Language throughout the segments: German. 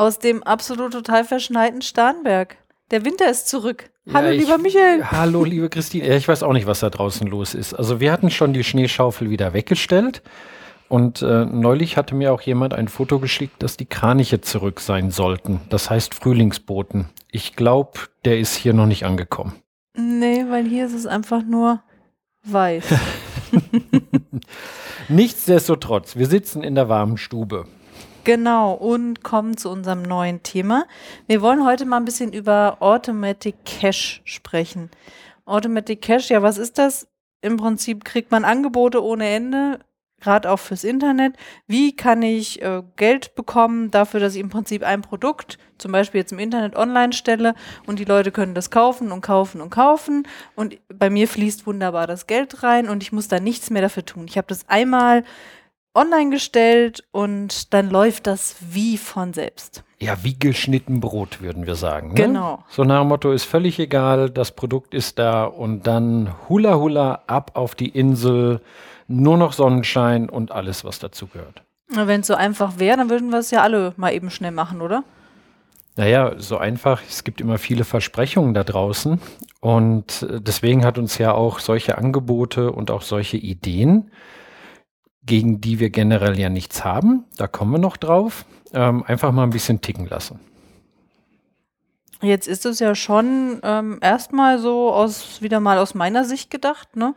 aus dem absolut total verschneiten Starnberg. Der Winter ist zurück. Hallo, Ja, ich- lieber Michael. Hallo, liebe Christine. Ja, ich weiß auch nicht, was da draußen los ist. Also wir hatten schon die Schneeschaufel wieder weggestellt. Und äh, neulich hatte mir auch jemand ein Foto geschickt, dass die Kraniche zurück sein sollten. Das heißt Frühlingsboten. Ich glaube, der ist hier noch nicht angekommen. Nee, weil hier ist es einfach nur weiß. Nichtsdestotrotz, wir sitzen in der warmen Stube. Genau, und kommen zu unserem neuen Thema. Wir wollen heute mal ein bisschen über Automatic Cash sprechen. Automatic Cash, ja, was ist das? Im Prinzip kriegt man Angebote ohne Ende, gerade auch fürs Internet. Wie kann ich äh, Geld bekommen dafür, dass ich im Prinzip ein Produkt, zum Beispiel jetzt im Internet online stelle und die Leute können das kaufen und kaufen und kaufen und bei mir fließt wunderbar das Geld rein und ich muss da nichts mehr dafür tun. Ich habe das einmal online gestellt und dann läuft das wie von selbst. Ja, wie geschnitten Brot, würden wir sagen. Ne? Genau. So nach dem Motto, ist völlig egal, das Produkt ist da und dann hula hula ab auf die Insel, nur noch Sonnenschein und alles, was dazu gehört. Wenn es so einfach wäre, dann würden wir es ja alle mal eben schnell machen, oder? Naja, so einfach. Es gibt immer viele Versprechungen da draußen. Und äh, deswegen hat uns ja auch solche Angebote und auch solche Ideen, gegen die wir generell ja nichts haben, da kommen wir noch drauf, ähm, einfach mal ein bisschen ticken lassen. Jetzt ist es ja schon ähm, erstmal so aus wieder mal aus meiner Sicht gedacht, ne?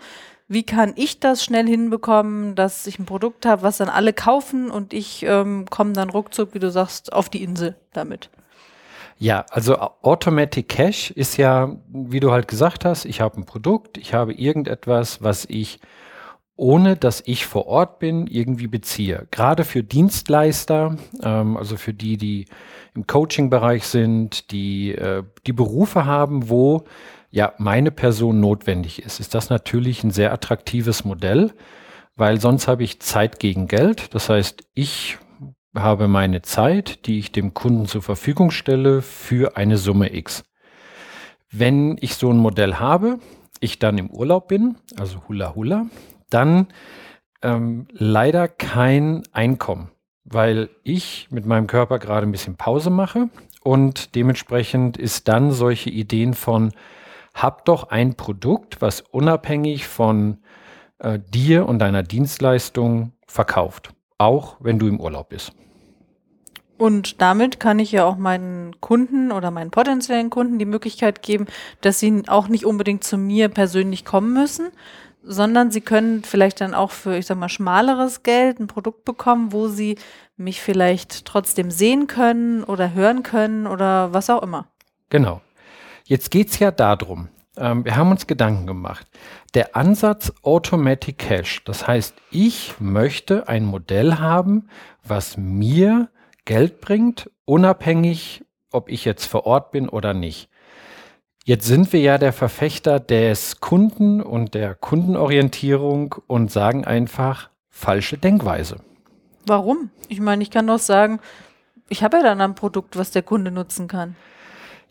Wie kann ich das schnell hinbekommen, dass ich ein Produkt habe, was dann alle kaufen und ich ähm, komme dann ruckzuck, wie du sagst, auf die Insel damit? Ja, also Au- Automatic Cash ist ja, wie du halt gesagt hast, ich habe ein Produkt, ich habe irgendetwas, was ich ohne dass ich vor Ort bin, irgendwie beziehe. Gerade für Dienstleister, ähm, also für die, die im Coaching-Bereich sind, die äh, die Berufe haben, wo ja meine Person notwendig ist, ist das natürlich ein sehr attraktives Modell, weil sonst habe ich Zeit gegen Geld. Das heißt, ich habe meine Zeit, die ich dem Kunden zur Verfügung stelle, für eine Summe X. Wenn ich so ein Modell habe, ich dann im Urlaub bin, also Hula Hula, dann ähm, leider kein Einkommen, weil ich mit meinem Körper gerade ein bisschen Pause mache und dementsprechend ist dann solche Ideen von, hab doch ein Produkt, was unabhängig von äh, dir und deiner Dienstleistung verkauft, auch wenn du im Urlaub bist. Und damit kann ich ja auch meinen Kunden oder meinen potenziellen Kunden die Möglichkeit geben, dass sie auch nicht unbedingt zu mir persönlich kommen müssen, sondern sie können vielleicht dann auch für, ich sag mal, schmaleres Geld ein Produkt bekommen, wo sie mich vielleicht trotzdem sehen können oder hören können oder was auch immer. Genau. Jetzt geht es ja darum, ähm, wir haben uns Gedanken gemacht. Der Ansatz Automatic Cash, das heißt, ich möchte ein Modell haben, was mir Geld bringt, unabhängig, ob ich jetzt vor Ort bin oder nicht. Jetzt sind wir ja der Verfechter des Kunden und der Kundenorientierung und sagen einfach falsche Denkweise. Warum? Ich meine, ich kann doch sagen, ich habe ja dann ein Produkt, was der Kunde nutzen kann.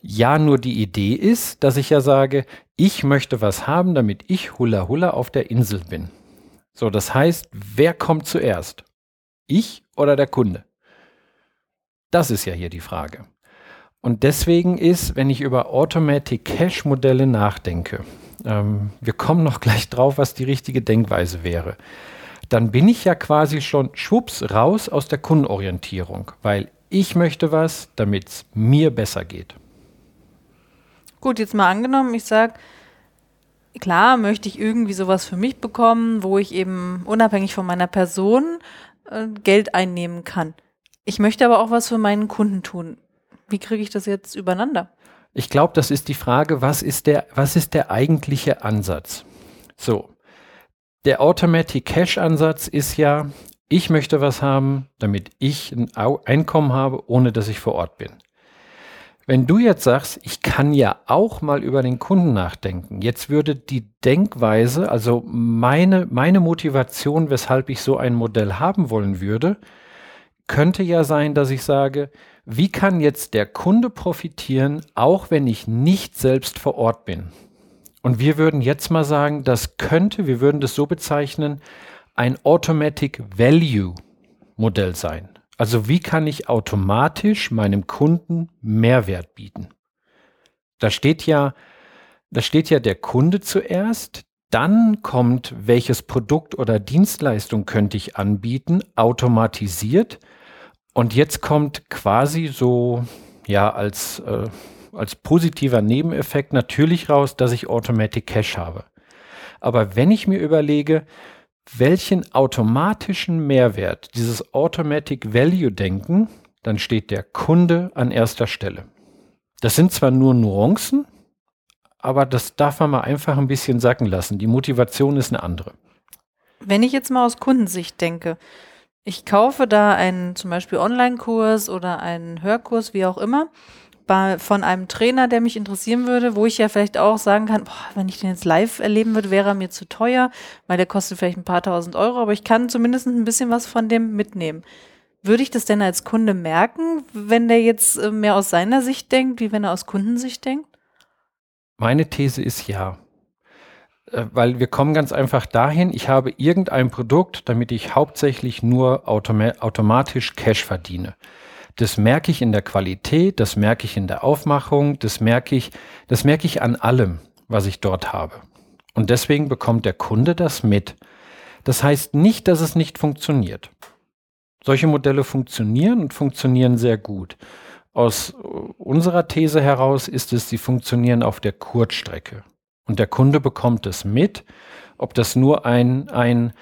Ja, nur die Idee ist, dass ich ja sage, ich möchte was haben, damit ich Hula Hula auf der Insel bin. So, das heißt, wer kommt zuerst? Ich oder der Kunde? Das ist ja hier die Frage. Und deswegen ist, wenn ich über Automatic Cash Modelle nachdenke, ähm, wir kommen noch gleich drauf, was die richtige Denkweise wäre, dann bin ich ja quasi schon schwupps raus aus der Kundenorientierung, weil ich möchte was, damit es mir besser geht. Gut, jetzt mal angenommen, ich sage, klar möchte ich irgendwie sowas für mich bekommen, wo ich eben unabhängig von meiner Person äh, Geld einnehmen kann. Ich möchte aber auch was für meinen Kunden tun. Wie kriege ich das jetzt übereinander? Ich glaube, das ist die Frage, was ist der, was ist der eigentliche Ansatz? So, der Automatic Cash Ansatz ist ja, ich möchte was haben, damit ich ein Einkommen habe, ohne dass ich vor Ort bin. Wenn du jetzt sagst, ich kann ja auch mal über den Kunden nachdenken, jetzt würde die Denkweise, also meine, meine Motivation, weshalb ich so ein Modell haben wollen würde, könnte ja sein, dass ich sage, wie kann jetzt der Kunde profitieren, auch wenn ich nicht selbst vor Ort bin? Und wir würden jetzt mal sagen, das könnte, wir würden das so bezeichnen, ein Automatic Value Modell sein. Also wie kann ich automatisch meinem Kunden Mehrwert bieten? Da steht ja, da steht ja der Kunde zuerst, dann kommt, welches Produkt oder Dienstleistung könnte ich anbieten, automatisiert. Und jetzt kommt quasi so, ja, als, äh, als positiver Nebeneffekt natürlich raus, dass ich Automatic Cash habe. Aber wenn ich mir überlege, welchen automatischen Mehrwert dieses Automatic Value Denken, dann steht der Kunde an erster Stelle. Das sind zwar nur Nuancen, aber das darf man mal einfach ein bisschen sacken lassen. Die Motivation ist eine andere. Wenn ich jetzt mal aus Kundensicht denke, ich kaufe da einen zum Beispiel Online-Kurs oder einen Hörkurs, wie auch immer, bei, von einem Trainer, der mich interessieren würde, wo ich ja vielleicht auch sagen kann, boah, wenn ich den jetzt live erleben würde, wäre er mir zu teuer, weil der kostet vielleicht ein paar tausend Euro, aber ich kann zumindest ein bisschen was von dem mitnehmen. Würde ich das denn als Kunde merken, wenn der jetzt äh, mehr aus seiner Sicht denkt, wie wenn er aus Kundensicht denkt? Meine These ist ja. Äh, weil wir kommen ganz einfach dahin, ich habe irgendein Produkt, damit ich hauptsächlich nur automa automatisch Cash verdiene. Das merke ich in der Qualität, das merke ich in der Aufmachung, das merke ich, das merke ich an allem, was ich dort habe. Und deswegen bekommt der Kunde das mit. Das heißt nicht, dass es nicht funktioniert. Solche Modelle funktionieren und funktionieren sehr gut. Aus unserer These heraus ist es, sie funktionieren auf der Kurzstrecke. Und der Kunde bekommt es mit, ob das nur ein, ein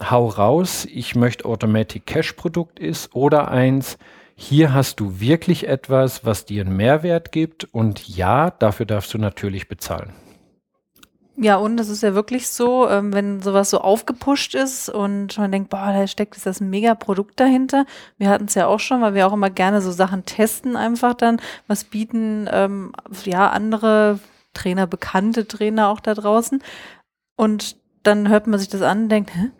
Hau raus, ich möchte Automatic Cash Produkt ist oder eins, hier hast du wirklich etwas, was dir einen Mehrwert gibt und ja, dafür darfst du natürlich bezahlen. Ja, und es ist ja wirklich so, ähm, wenn sowas so aufgepusht ist und man denkt, boah, da steckt ist das ein mega Produkt dahinter. Wir hatten es ja auch schon, weil wir auch immer gerne so Sachen testen, einfach dann, was bieten ähm, ja andere Trainer, bekannte Trainer auch da draußen. Und dann hört man sich das an und denkt, hä?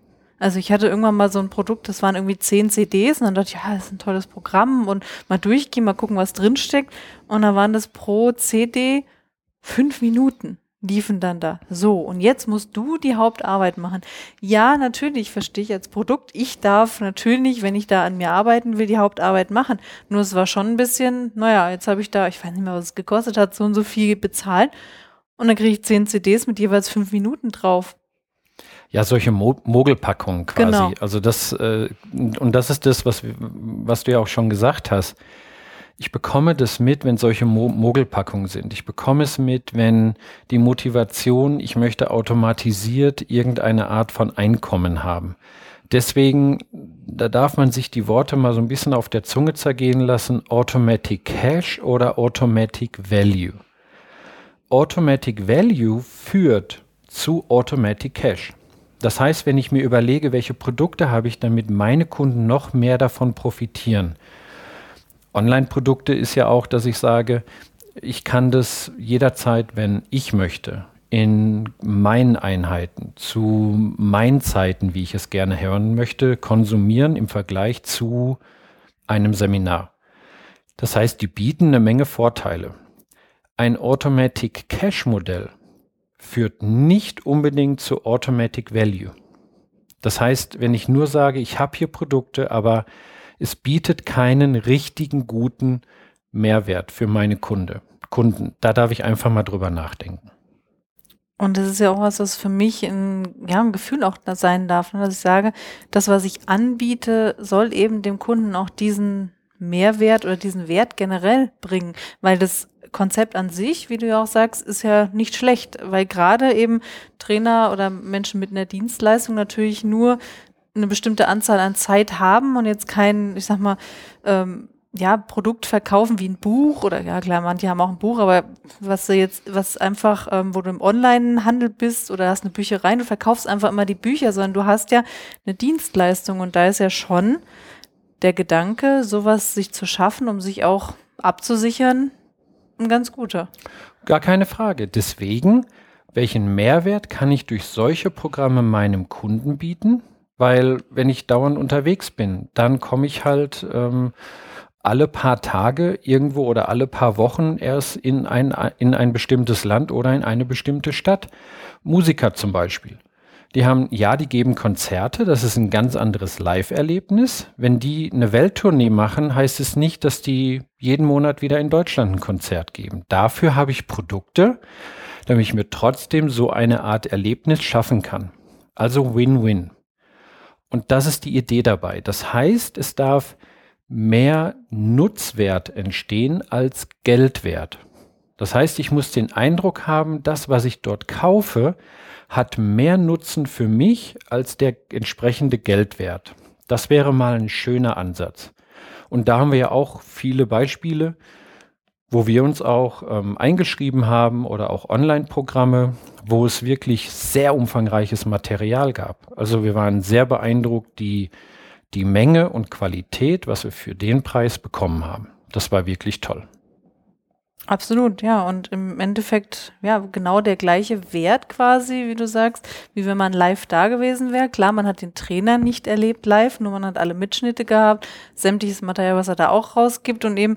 Also ich hatte irgendwann mal so ein Produkt, das waren irgendwie zehn CDs und dann dachte ich, ja, das ist ein tolles Programm und mal durchgehen, mal gucken, was drinsteckt. Und dann waren das pro CD fünf Minuten liefen dann da. So, und jetzt musst du die Hauptarbeit machen. Ja, natürlich verstehe ich als Produkt. Ich darf natürlich, wenn ich da an mir arbeiten will, die Hauptarbeit machen. Nur es war schon ein bisschen, naja, jetzt habe ich da, ich weiß nicht mehr, was es gekostet hat, so und so viel bezahlt. Und dann kriege ich zehn CDs mit jeweils fünf Minuten drauf. Ja, solche Mo Mogelpackungen quasi. Genau. Also das, äh, und das ist das, was, was du ja auch schon gesagt hast. Ich bekomme das mit, wenn solche Mo Mogelpackungen sind. Ich bekomme es mit, wenn die Motivation, ich möchte automatisiert irgendeine Art von Einkommen haben. Deswegen, da darf man sich die Worte mal so ein bisschen auf der Zunge zergehen lassen. Automatic Cash oder Automatic Value. Automatic Value führt zu Automatic Cash. Das heißt, wenn ich mir überlege, welche Produkte habe ich, damit meine Kunden noch mehr davon profitieren. Online-Produkte ist ja auch, dass ich sage, ich kann das jederzeit, wenn ich möchte, in meinen Einheiten, zu meinen Zeiten, wie ich es gerne hören möchte, konsumieren im Vergleich zu einem Seminar. Das heißt, die bieten eine Menge Vorteile. Ein Automatic Cash Modell führt nicht unbedingt zu Automatic Value. Das heißt, wenn ich nur sage, ich habe hier Produkte, aber es bietet keinen richtigen guten Mehrwert für meine Kunde, Kunden, da darf ich einfach mal drüber nachdenken. Und das ist ja auch was, was für mich ein, ja, ein Gefühl auch sein darf, ne, dass ich sage, das, was ich anbiete, soll eben dem Kunden auch diesen Mehrwert oder diesen Wert generell bringen, weil das Konzept an sich, wie du ja auch sagst, ist ja nicht schlecht, weil gerade eben Trainer oder Menschen mit einer Dienstleistung natürlich nur eine bestimmte Anzahl an Zeit haben und jetzt kein, ich sag mal, ähm, ja, Produkt verkaufen wie ein Buch oder ja klar, manche haben auch ein Buch, aber was du jetzt, was einfach, ähm, wo du im Online-Handel bist oder hast eine Bücherei, du verkaufst einfach immer die Bücher, sondern du hast ja eine Dienstleistung und da ist ja schon der Gedanke, sowas sich zu schaffen, um sich auch abzusichern, ein ganz guter. Gar keine Frage. Deswegen, welchen Mehrwert kann ich durch solche Programme meinem Kunden bieten? Weil wenn ich dauernd unterwegs bin, dann komme ich halt ähm, alle paar Tage irgendwo oder alle paar Wochen erst in ein, in ein bestimmtes Land oder in eine bestimmte Stadt. Musiker zum Beispiel. Die haben, ja, die geben Konzerte, das ist ein ganz anderes Live-Erlebnis. Wenn die eine Welttournee machen, heißt es nicht, dass die jeden Monat wieder in Deutschland ein Konzert geben. Dafür habe ich Produkte, damit ich mir trotzdem so eine Art Erlebnis schaffen kann. Also Win-Win. Und das ist die Idee dabei. Das heißt, es darf mehr Nutzwert entstehen als Geldwert. Das heißt, ich muss den Eindruck haben, das, was ich dort kaufe, hat mehr Nutzen für mich als der entsprechende Geldwert. Das wäre mal ein schöner Ansatz. Und da haben wir ja auch viele Beispiele, wo wir uns auch ähm, eingeschrieben haben oder auch Online-Programme, wo es wirklich sehr umfangreiches Material gab. Also wir waren sehr beeindruckt, die, die Menge und Qualität, was wir für den Preis bekommen haben. Das war wirklich toll. Absolut, ja. Und im Endeffekt, ja, genau der gleiche Wert quasi, wie du sagst, wie wenn man live da gewesen wäre. Klar, man hat den Trainer nicht erlebt live, nur man hat alle Mitschnitte gehabt, sämtliches Material, was er da auch rausgibt und eben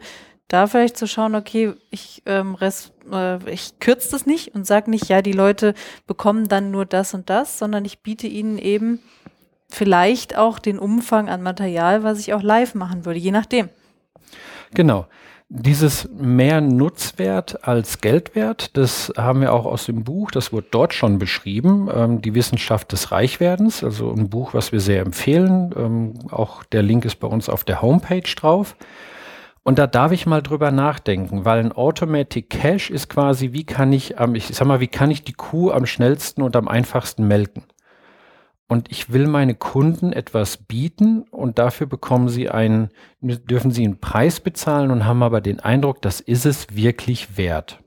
da vielleicht zu schauen, okay, ich, ähm, äh, ich kürze das nicht und sage nicht, ja, die Leute bekommen dann nur das und das, sondern ich biete ihnen eben vielleicht auch den Umfang an Material, was ich auch live machen würde, je nachdem. Genau. Dieses mehr Nutzwert als Geldwert, das haben wir auch aus dem Buch, das wurde dort schon beschrieben, ähm, die Wissenschaft des Reichwerdens, also ein Buch, was wir sehr empfehlen. Ähm, auch der Link ist bei uns auf der Homepage drauf. Und da darf ich mal drüber nachdenken, weil ein Automatic Cash ist quasi, wie kann ich, ich sag mal, wie kann ich die Kuh am schnellsten und am einfachsten melken? Und ich will meine Kunden etwas bieten und dafür bekommen sie einen, dürfen sie einen Preis bezahlen und haben aber den Eindruck, das ist es wirklich wert.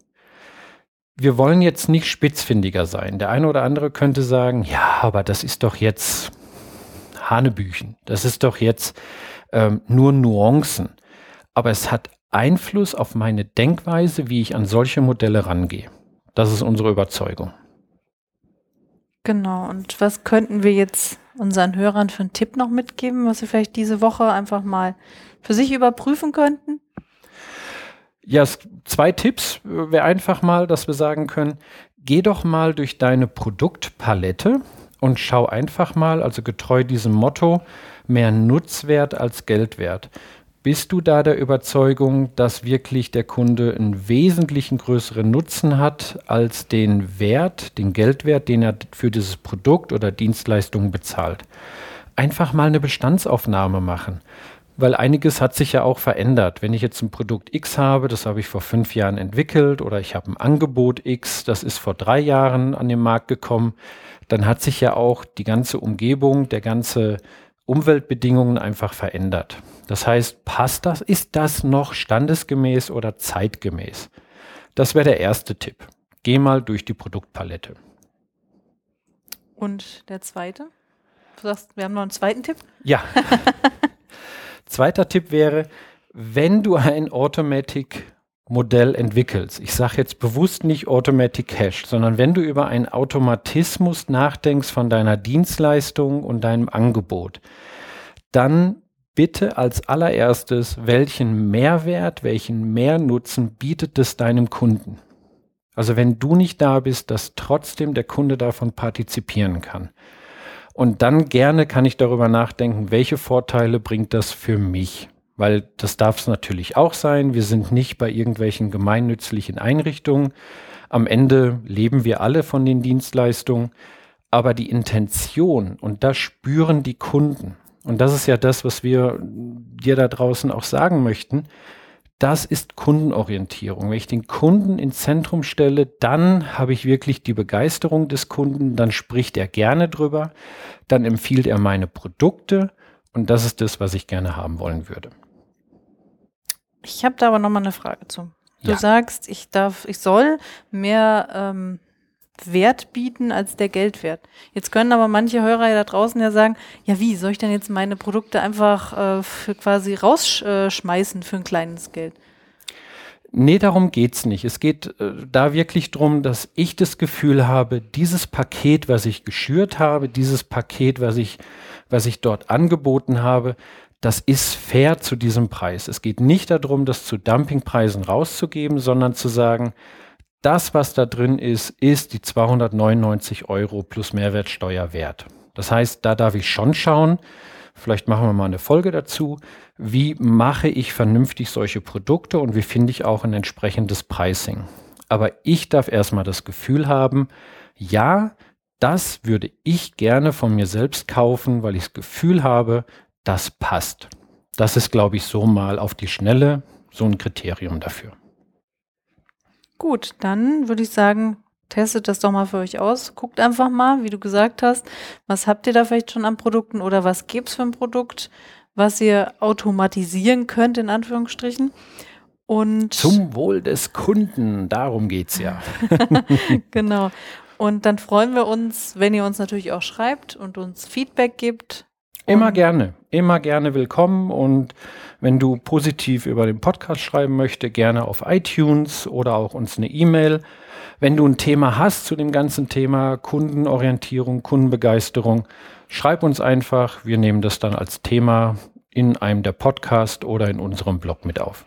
Wir wollen jetzt nicht spitzfindiger sein. Der eine oder andere könnte sagen, ja, aber das ist doch jetzt Hanebüchen. Das ist doch jetzt ähm, nur Nuancen aber es hat Einfluss auf meine Denkweise, wie ich an solche Modelle rangehe. Das ist unsere Überzeugung. Genau. Und was könnten wir jetzt unseren Hörern für einen Tipp noch mitgeben, was sie vielleicht diese Woche einfach mal für sich überprüfen könnten? Ja, zwei Tipps wäre einfach mal, dass wir sagen können, geh doch mal durch deine Produktpalette und schau einfach mal, also getreu diesem Motto, mehr Nutzwert als Geldwert. Bist du da der Überzeugung, dass wirklich der Kunde einen wesentlichen größeren Nutzen hat als den Wert, den Geldwert, den er für dieses Produkt oder Dienstleistung bezahlt? Einfach mal eine Bestandsaufnahme machen. Weil einiges hat sich ja auch verändert. Wenn ich jetzt ein Produkt X habe, das habe ich vor fünf Jahren entwickelt, oder ich habe ein Angebot X, das ist vor drei Jahren an den Markt gekommen, dann hat sich ja auch die ganze Umgebung, der ganze Umweltbedingungen einfach verändert. Das heißt, passt das, ist das noch standesgemäß oder zeitgemäß? Das wäre der erste Tipp. Geh mal durch die Produktpalette. Und der zweite? Du sagst, wir haben noch einen zweiten Tipp? Ja. Zweiter Tipp wäre, wenn du ein Automatic Modell entwickelst, ich sage jetzt bewusst nicht Automatic Cache, sondern wenn du über einen Automatismus nachdenkst von deiner Dienstleistung und deinem Angebot, dann bitte als allererstes, welchen Mehrwert, welchen Mehrnutzen bietet es deinem Kunden? Also wenn du nicht da bist, dass trotzdem der Kunde davon partizipieren kann. Und dann gerne kann ich darüber nachdenken, welche Vorteile bringt das für mich? weil das darf es natürlich auch sein. Wir sind nicht bei irgendwelchen gemeinnützlichen Einrichtungen. Am Ende leben wir alle von den Dienstleistungen, aber die Intention und das spüren die Kunden. Und das ist ja das, was wir dir da draußen auch sagen möchten. Das ist Kundenorientierung. Wenn ich den Kunden ins Zentrum stelle, dann habe ich wirklich die Begeisterung des Kunden, dann spricht er gerne drüber, dann empfiehlt er meine Produkte und das ist das, was ich gerne haben wollen würde. Ich habe da aber nochmal eine Frage zu. Du ja. sagst, ich darf, ich soll mehr ähm, Wert bieten als der Geldwert. Jetzt können aber manche Hörer ja da draußen ja sagen, ja wie, soll ich denn jetzt meine Produkte einfach äh, für quasi rausschmeißen für ein kleines Geld? Nee, darum geht's nicht. Es geht äh, da wirklich darum, dass ich das Gefühl habe, dieses Paket, was ich geschürt habe, dieses Paket, was ich, was ich dort angeboten habe, das ist fair zu diesem Preis. Es geht nicht darum, das zu Dumpingpreisen rauszugeben, sondern zu sagen, das, was da drin ist, ist die 299 Euro plus Mehrwertsteuer wert. Das heißt, da darf ich schon schauen, vielleicht machen wir mal eine Folge dazu, wie mache ich vernünftig solche Produkte und wie finde ich auch ein entsprechendes Pricing. Aber ich darf erstmal das Gefühl haben, ja, das würde ich gerne von mir selbst kaufen, weil ich das Gefühl habe, das passt. Das ist, glaube ich, so mal auf die Schnelle so ein Kriterium dafür. Gut, dann würde ich sagen, testet das doch mal für euch aus. Guckt einfach mal, wie du gesagt hast, was habt ihr da vielleicht schon an Produkten oder was gibt es für ein Produkt, was ihr automatisieren könnt, in Anführungsstrichen. Und Zum Wohl des Kunden, darum geht es ja. genau. Und dann freuen wir uns, wenn ihr uns natürlich auch schreibt und uns Feedback gibt. Immer gerne, immer gerne willkommen. Und wenn du positiv über den Podcast schreiben möchtest, gerne auf iTunes oder auch uns eine E-Mail. Wenn du ein Thema hast zu dem ganzen Thema Kundenorientierung, Kundenbegeisterung, schreib uns einfach. Wir nehmen das dann als Thema in einem der Podcasts oder in unserem Blog mit auf.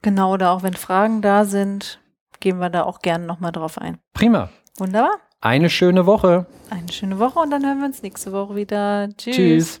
Genau, oder auch wenn Fragen da sind, gehen wir da auch gerne nochmal drauf ein. Prima. Wunderbar. Eine schöne Woche. Eine schöne Woche und dann hören wir uns nächste Woche wieder. Tschüss. Tschüss.